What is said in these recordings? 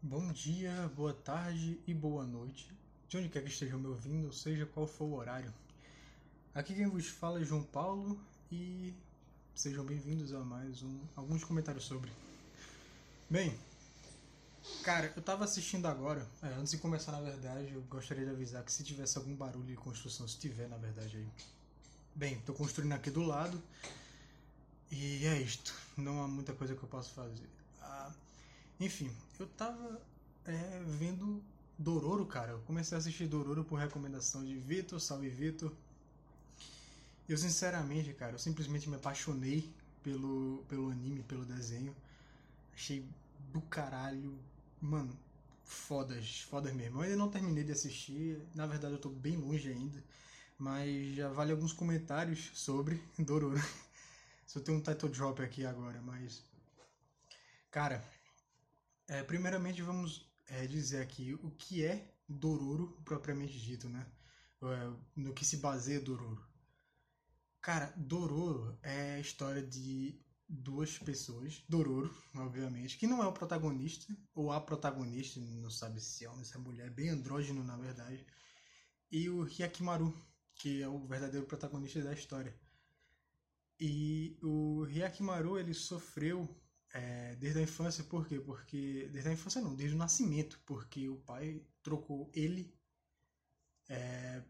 Bom dia, boa tarde e boa noite, de onde quer que estejam me ouvindo, seja qual for o horário. Aqui quem vos fala é João Paulo e sejam bem-vindos a mais um alguns comentários sobre. Bem, cara, eu tava assistindo agora, é, antes de começar na verdade, eu gostaria de avisar que se tivesse algum barulho de construção, se tiver na verdade aí. Bem, tô construindo aqui do lado e é isto, não há muita coisa que eu possa fazer. Ah, enfim, eu tava é, vendo Dororo, cara. Eu comecei a assistir Dororo por recomendação de Vitor, salve Vitor. Eu sinceramente, cara, eu simplesmente me apaixonei pelo, pelo anime, pelo desenho. Achei do caralho, mano, fodas, fodas mesmo. Eu ainda não terminei de assistir, na verdade eu tô bem longe ainda, mas já vale alguns comentários sobre Dororo. Só tem um title drop aqui agora, mas. Cara, é, primeiramente vamos é, dizer aqui o que é Dororo propriamente dito, né? É, no que se baseia Dororo. Cara, Dororo é a história de duas pessoas, Dororo, obviamente, que não é o protagonista, ou a protagonista, não sabe se é homem, se é mulher, bem andrógeno na verdade, e o Hyakimaru, que é o verdadeiro protagonista da história. E o Hyakimaru, ele sofreu é, desde a infância, por quê? Porque. Desde a infância não, desde o nascimento, porque o pai trocou ele é,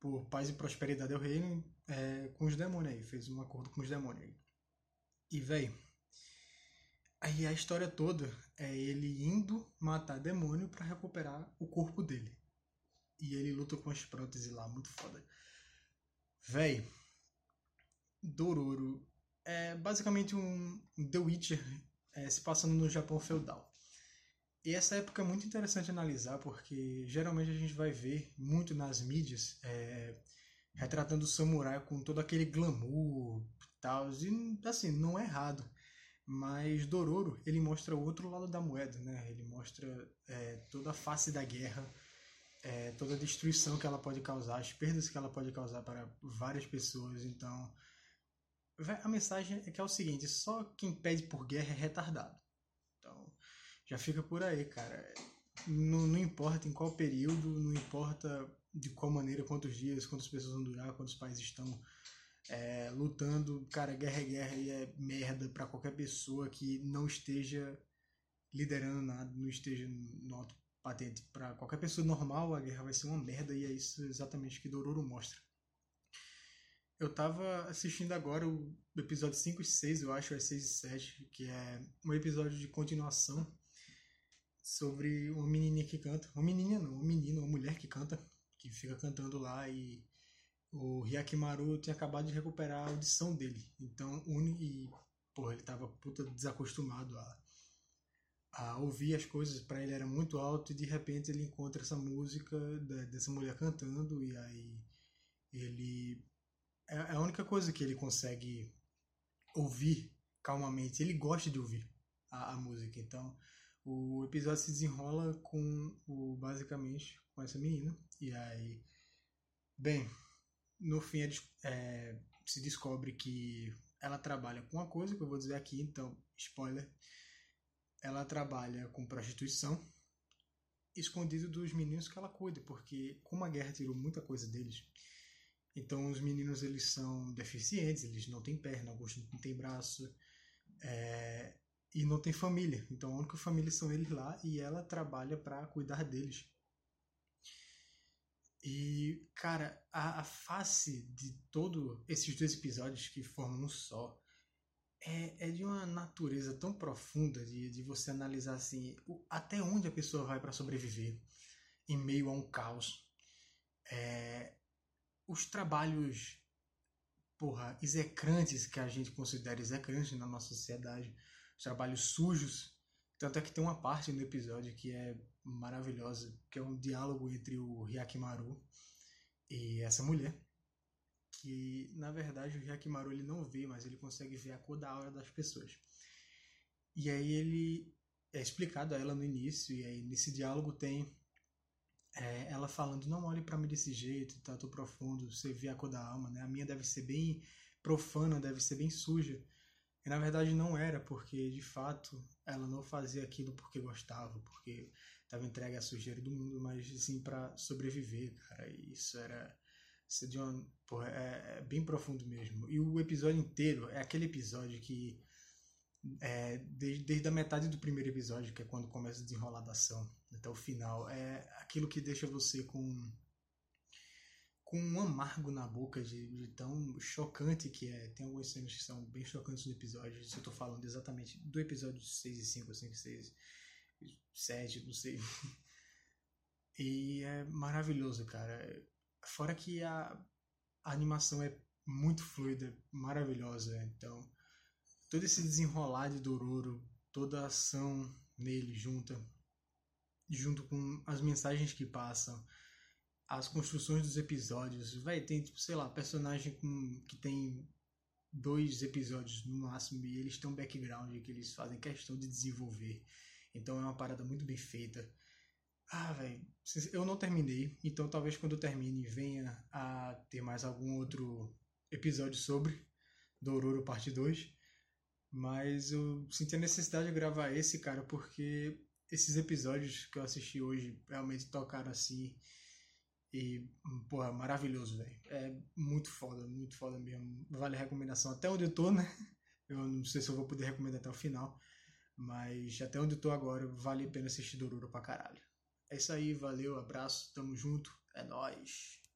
por paz e prosperidade ao reino é, com os demônios aí, fez um acordo com os demônios aí. E, velho, aí a história toda é ele indo matar demônio para recuperar o corpo dele. E ele luta com as próteses lá, muito foda. Véi, Dororo é basicamente um The Witcher é, se passando no Japão feudal. E essa época é muito interessante analisar porque geralmente a gente vai ver muito nas mídias é, retratando o samurai com todo aquele glamour e tal. E assim, não é errado. Mas Dororo, ele mostra o outro lado da moeda, né? Ele mostra é, toda a face da guerra, é, toda a destruição que ela pode causar, as perdas que ela pode causar para várias pessoas. Então, a mensagem é que é o seguinte: só quem pede por guerra é retardado. Então, já fica por aí, cara. Não, não importa em qual período, não importa de qual maneira, quantos dias, quantas pessoas vão durar, quantos países estão é, lutando. Cara, guerra é guerra e é merda para qualquer pessoa que não esteja liderando nada, não esteja no alto patente. Para qualquer pessoa normal, a guerra vai ser uma merda e é isso exatamente que Dororo mostra. Eu tava assistindo agora o episódio 5 e 6, eu acho, é 6 e 7, que é um episódio de continuação sobre uma menininha que canta. Uma menina não, uma menina, uma mulher que canta, que fica cantando lá e o Hyakimaru tinha acabado de recuperar a audição dele. Então, e, porra, ele tava puta desacostumado a, a ouvir as coisas, para ele era muito alto e de repente ele encontra essa música dessa mulher cantando e aí ele é, é a única coisa que ele consegue ouvir calmamente. Ele gosta de ouvir a, a música. Então, o episódio se desenrola com o basicamente com essa menina. E aí, bem, no fim é, se descobre que ela trabalha com uma coisa que eu vou dizer aqui, então, spoiler. Ela trabalha com prostituição, escondido dos meninos que ela cuida, porque como a guerra tirou muita coisa deles, então os meninos eles são deficientes, eles não têm perna, alguns não têm braço é, e não têm família. Então a única família são eles lá e ela trabalha para cuidar deles. E cara, a, a face de todos esses dois episódios que formam um só é, é de uma natureza tão profunda de, de você analisar assim o, até onde a pessoa vai para sobreviver em meio a um caos. É, os trabalhos, porra, execrantes que a gente considera execrantes na nossa sociedade, os trabalhos sujos. Tanto é que tem uma parte no episódio que é maravilhosa, que é um diálogo entre o Hyakimaru e essa mulher. Que na verdade o Hyakimaru ele não vê, mas ele consegue ver a cor da aura das pessoas. E aí ele é explicado a ela no início, e aí nesse diálogo tem é, ela falando, não olhe para mim desse jeito, tá tão profundo, você vê a cor da alma, né? A minha deve ser bem profana, deve ser bem suja. E na verdade não era, porque de fato ela não fazia aquilo porque gostava, porque estava entregue à sujeira do mundo, mas sim para sobreviver, cara. E isso era. Isso é de uma, porra, é, é, bem profundo mesmo. E o episódio inteiro é aquele episódio que. É, desde, desde a metade do primeiro episódio, que é quando começa a desenrolar da ação, até o final, é aquilo que deixa você com com um amargo na boca de, de, tão chocante que é. Tem algumas cenas que são bem chocantes no episódio. Se eu tô falando exatamente do episódio 6 e 5, 5 e 6, 7, não sei. E é maravilhoso, cara. Fora que a, a animação é muito fluida, maravilhosa. Então, todo esse desenrolar de Dororo, toda a ação nele junta, junto com as mensagens que passam as construções dos episódios. Vai, tem, tipo, sei lá, personagem com, que tem dois episódios no máximo e eles têm um background que eles fazem questão de desenvolver. Então é uma parada muito bem feita. Ah, velho, eu não terminei, então talvez quando eu termine venha a ter mais algum outro episódio sobre Dororo parte 2. Mas eu senti a necessidade de gravar esse, cara, porque esses episódios que eu assisti hoje realmente tocaram assim e, porra, maravilhoso, velho. É muito foda, muito foda mesmo. Vale a recomendação até onde eu tô, né? Eu não sei se eu vou poder recomendar até o final. Mas até onde eu tô agora, vale a pena assistir Dororo pra caralho. É isso aí, valeu, abraço, tamo junto, é nóis.